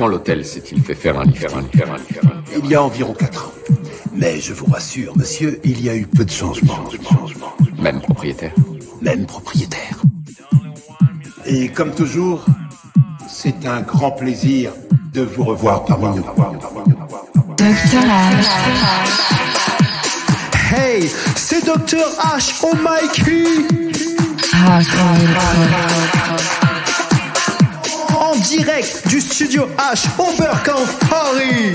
Quand l'hôtel s'est-il fait faire un lit Il y a environ 4 ans. Mais je vous rassure, monsieur, il y a eu peu de changements. Même propriétaire Même propriétaire. Et comme toujours, c'est un grand plaisir de vous revoir parmi nous. Docteur H. Hey, c'est Docteur H au Mikey En direct du studio H Oberkampf Paris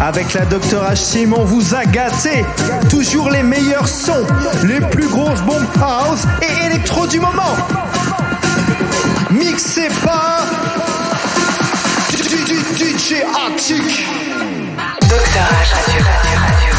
avec la Docteur H vous a gâté. Toujours les meilleurs sons, les plus grosses bombes house et électro du moment. Mixé par DJ Arctic. Docteur H Radio.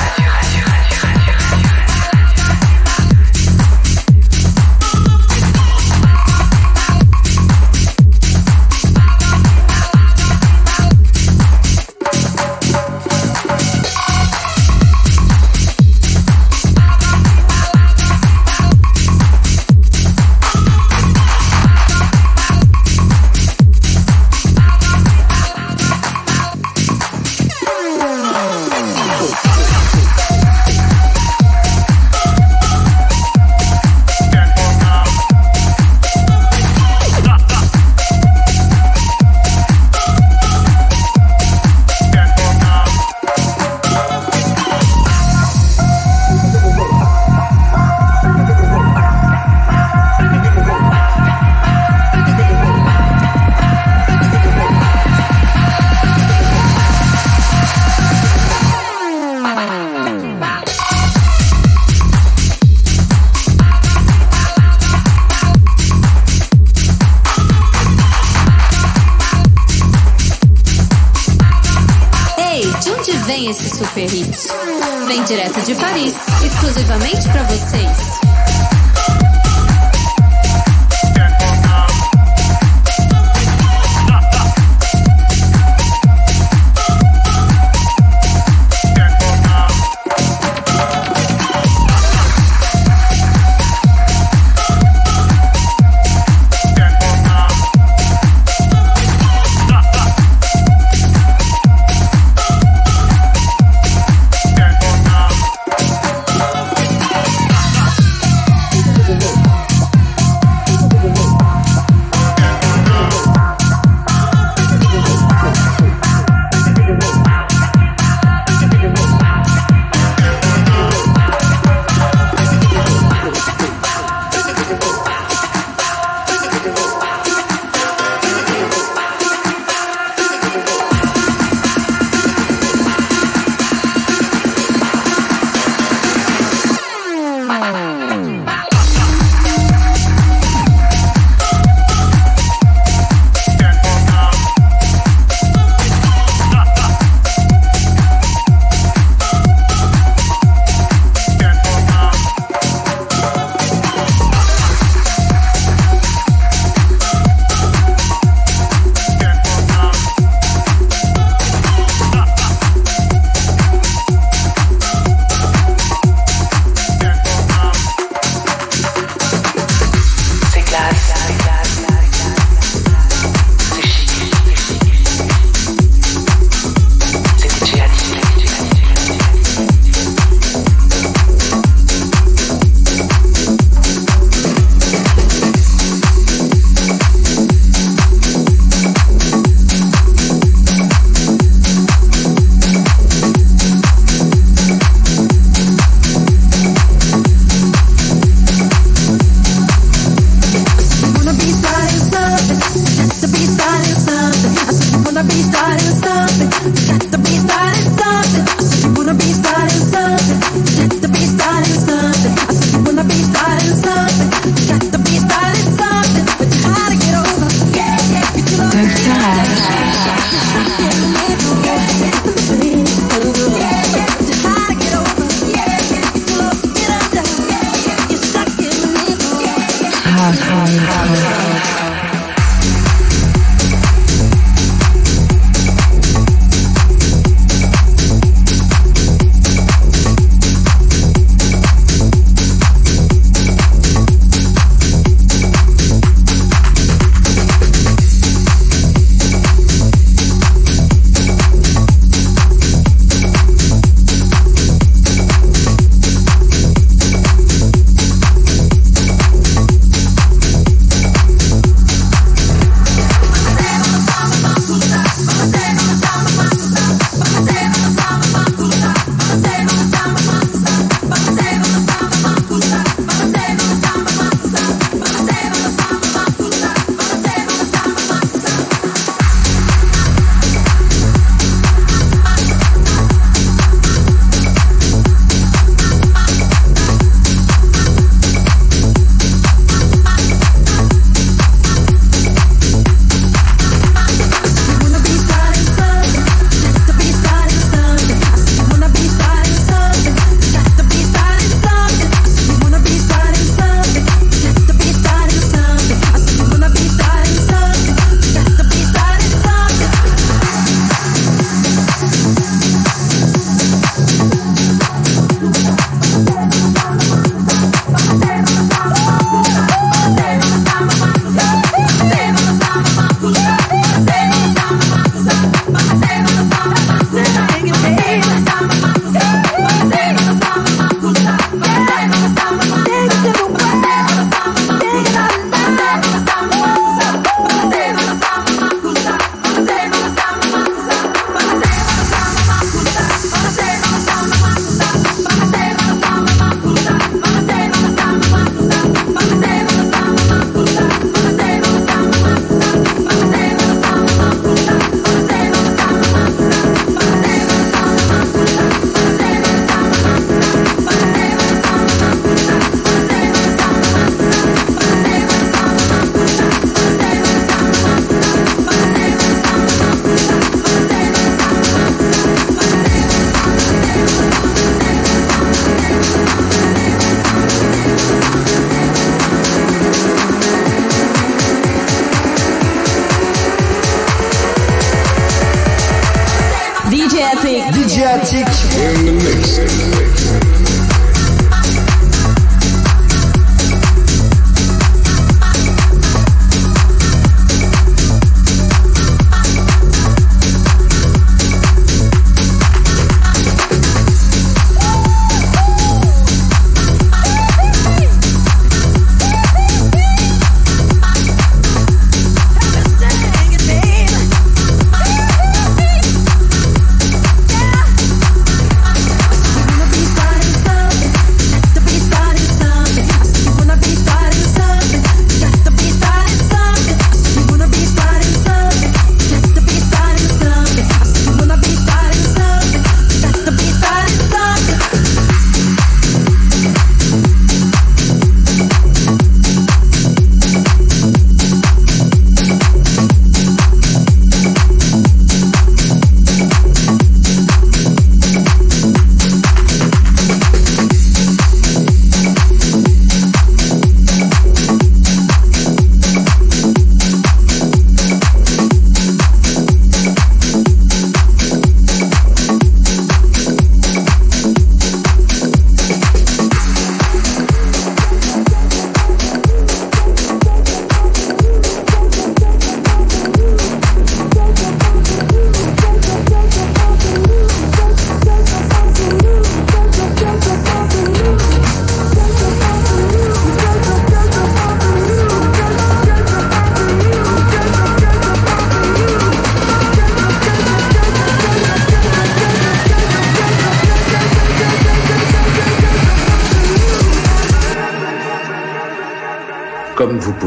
energetic. In the mix. In the mix.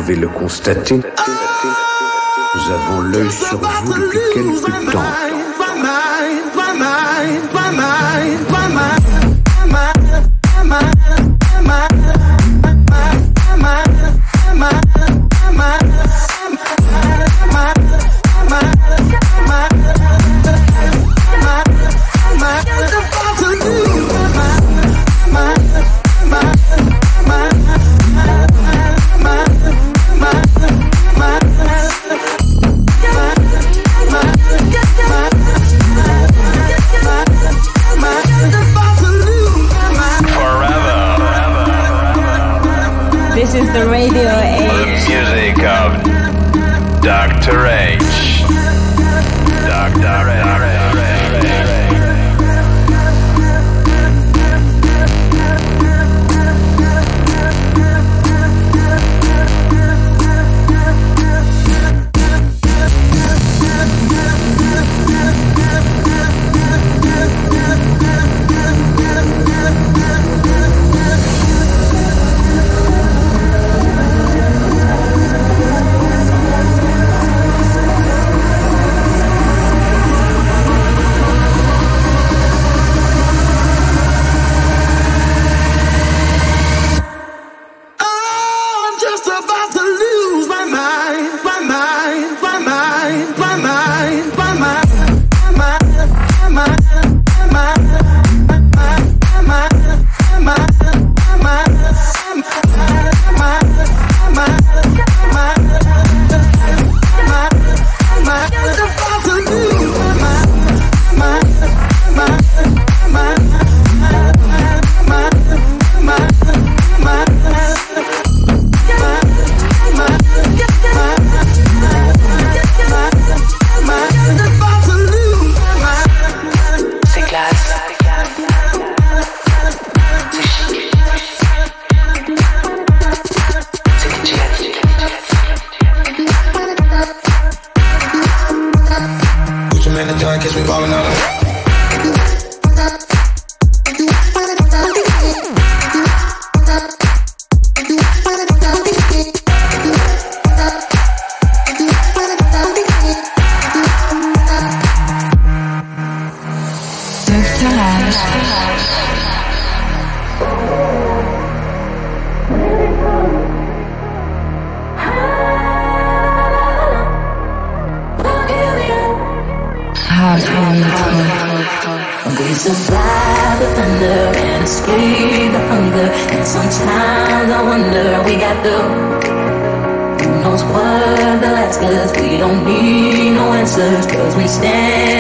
pouvez le constater, nous avons l'œil sur vous depuis quelque temps. closer, cause we stand.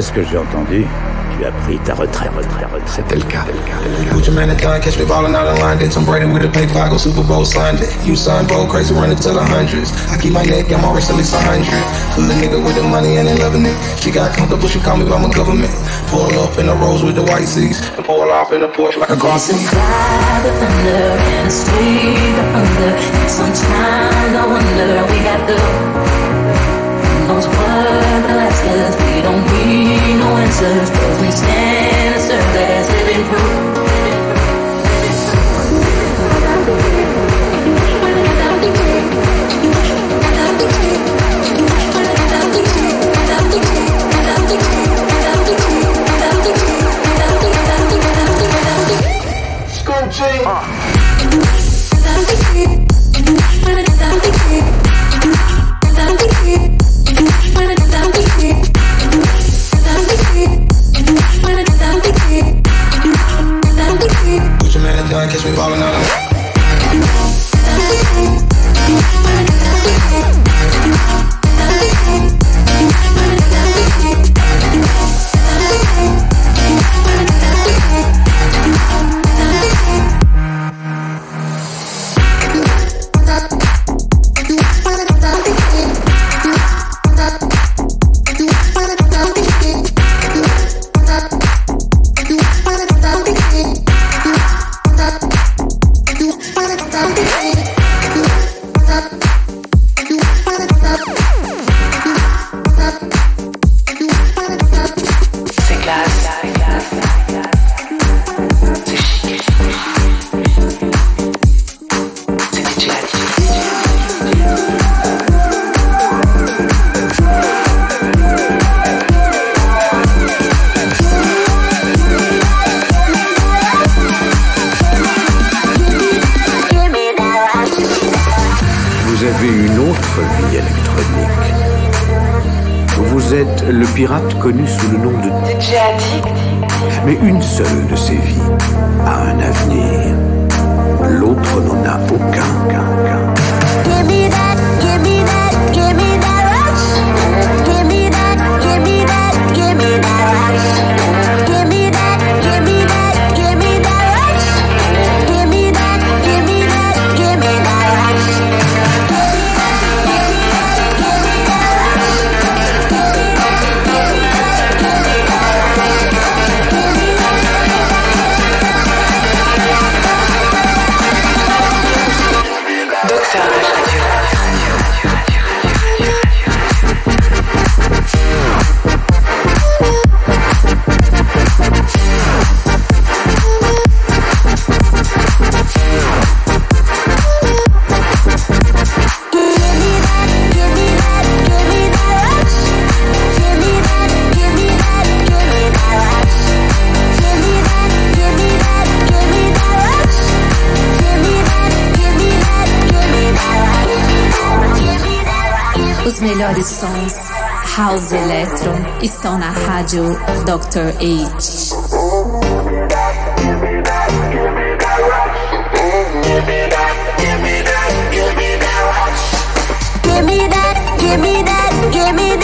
D'après ce que j'ai entendu, tu as pris ta retraite. C'était le cas. Put your man at gun, catch me ballin' out of line. Did Tom Brady with a paper, I go Super Bowl signed it. You signed bold, crazy running to the hundreds. I keep my neck and my wrist at least a hundred. Full of nigga with the money and they loving it. She got comfortable, she call me by my government. Pull up in the rose with the white seats and pull off in the Porsche like a car seat. Fly the thunder and a the thunder. Sometimes I wonder we got the the cause we don't need no answers. Cause we stand and serve as living proof. Man gun, catch me ballin' out melhores sons, House Electro, estão na rádio Dr. H. Give me that, give me that, give me that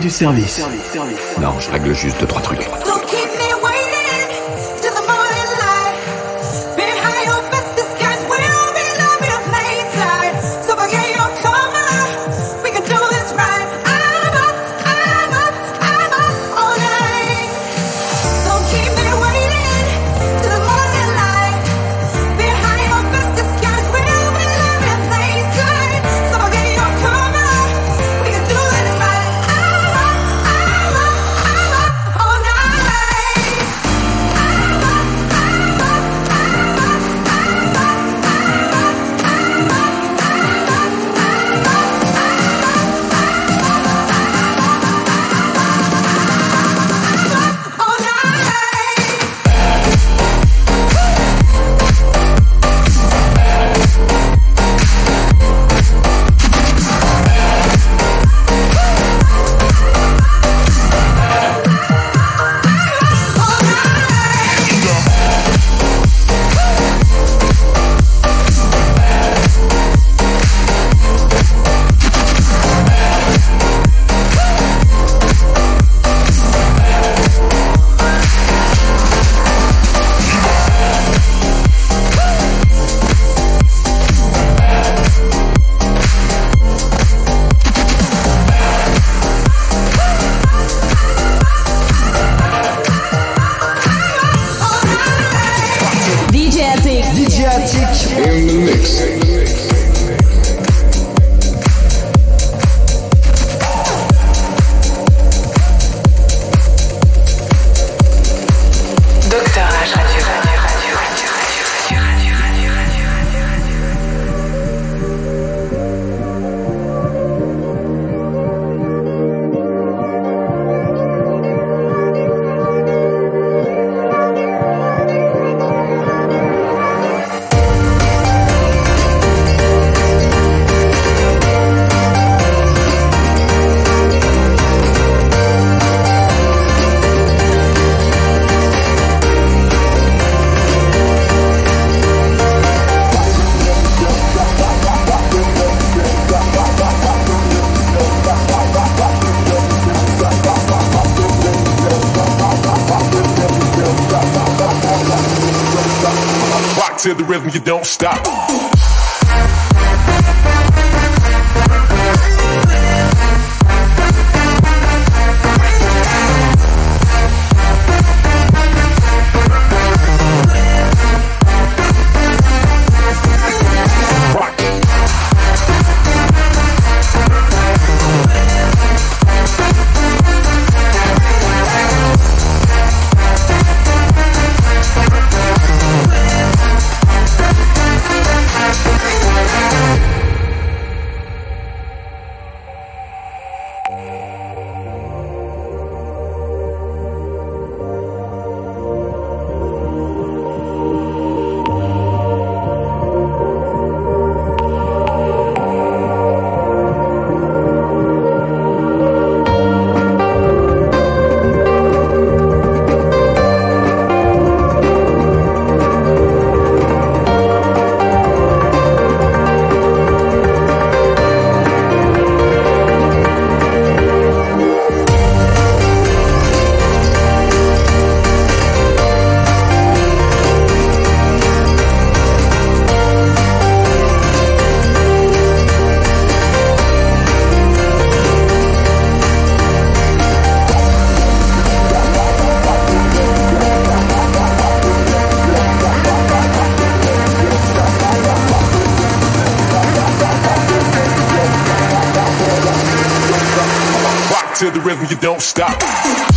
Du service. Non, je règle juste deux, trois trucs. to the rhythm, you don't stop. don't stop.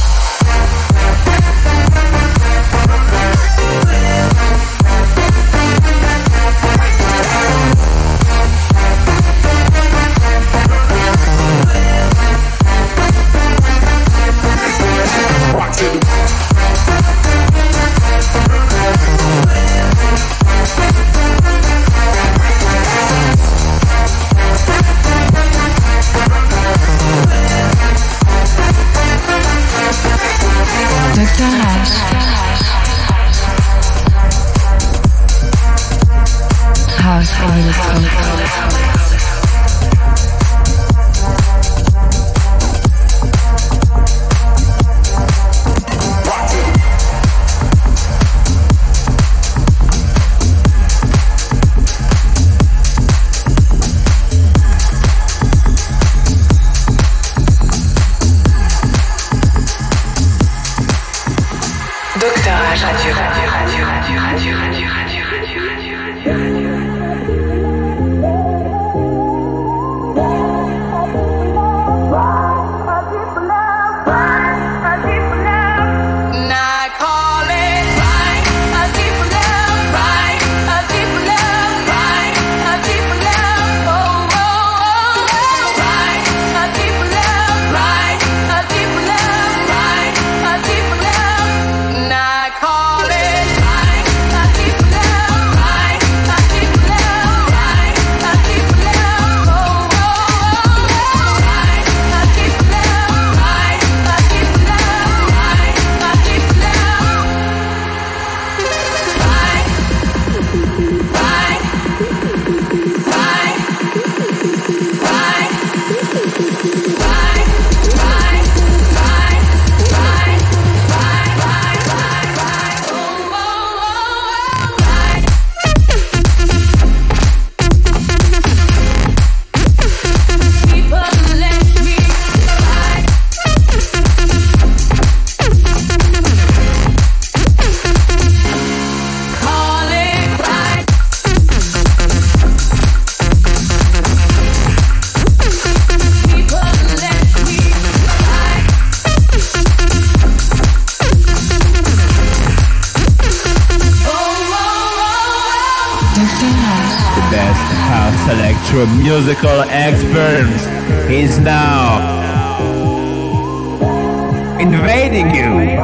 The best house electro musical experts is now invading you.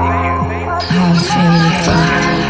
House electro.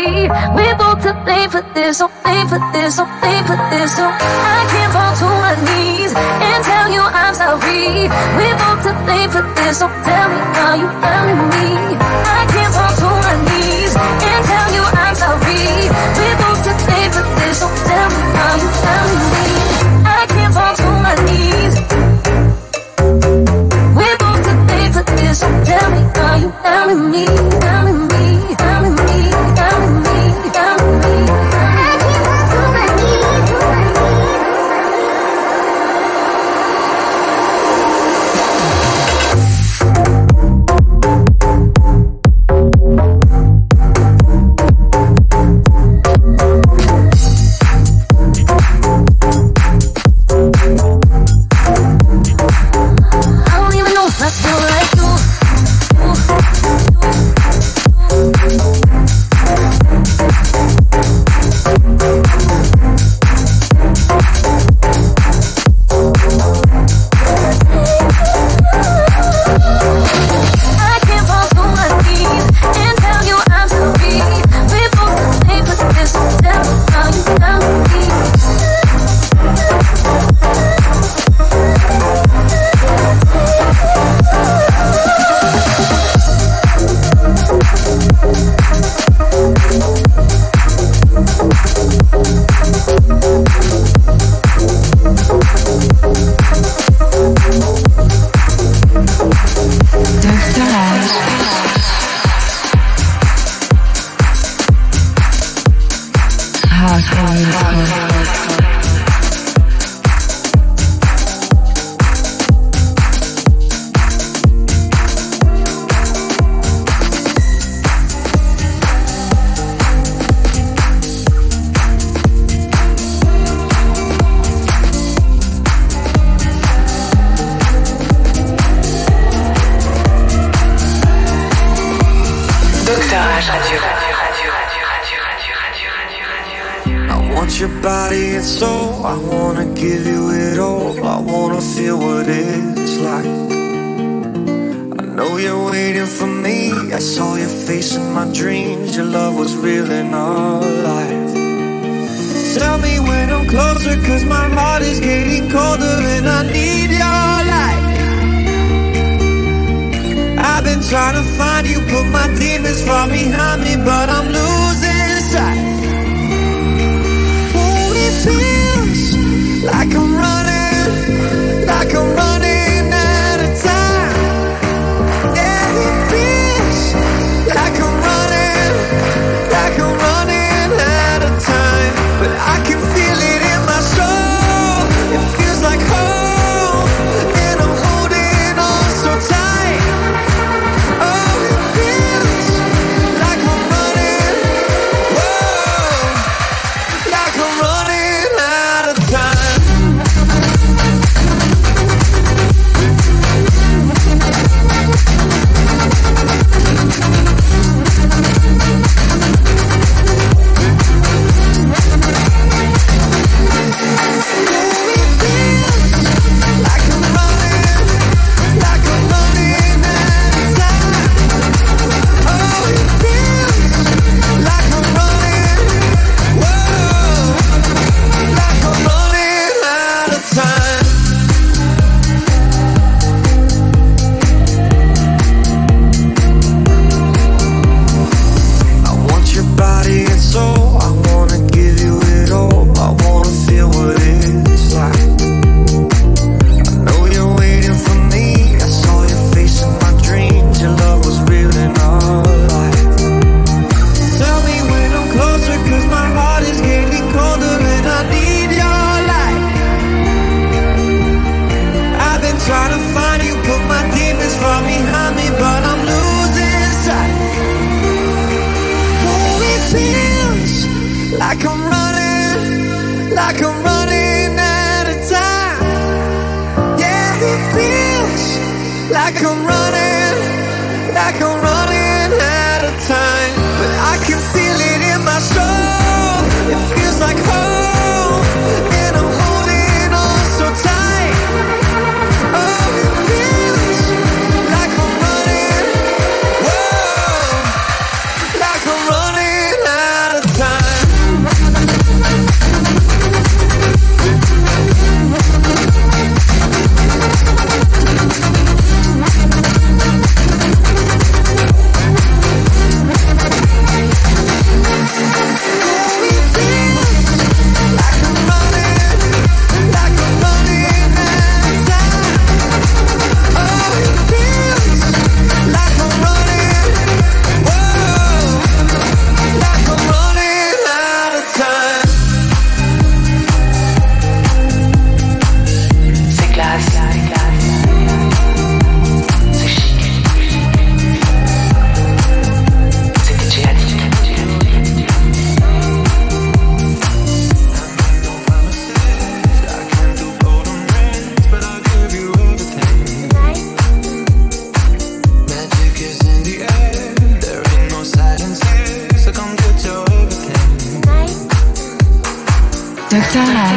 We both to blame for this, oh blame for this, oh blame for this. So I can't fall to my knees and tell you I'm sorry. We both to blame for this, so tell me how you found me. I can't fall to my knees and tell you I'm sorry. We both to blame for this, so tell me how you found me. I can't fall to my knees. We both to blame for this, so tell me how you found me. Found me.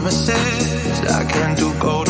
promises. I can't do gold.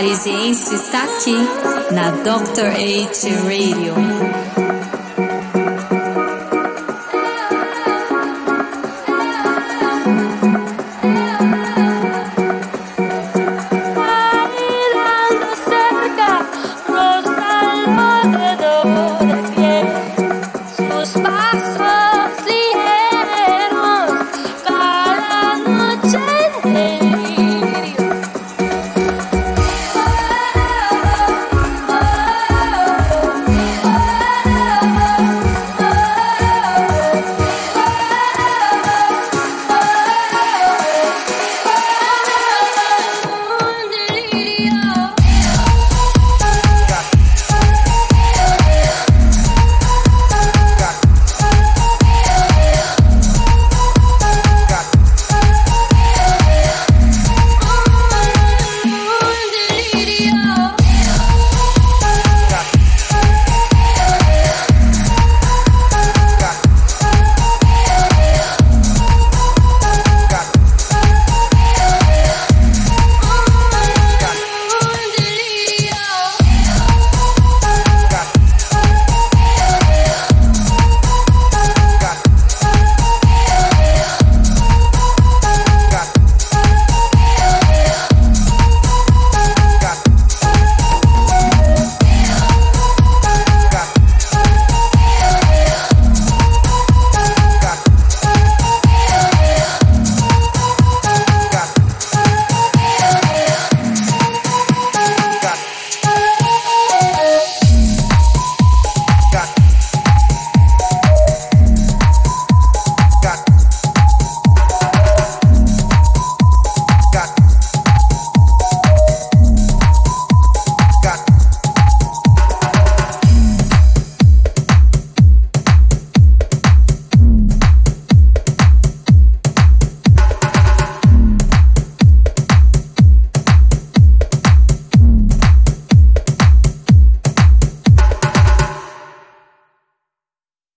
Parisiense está aqui na Dr. H Radio.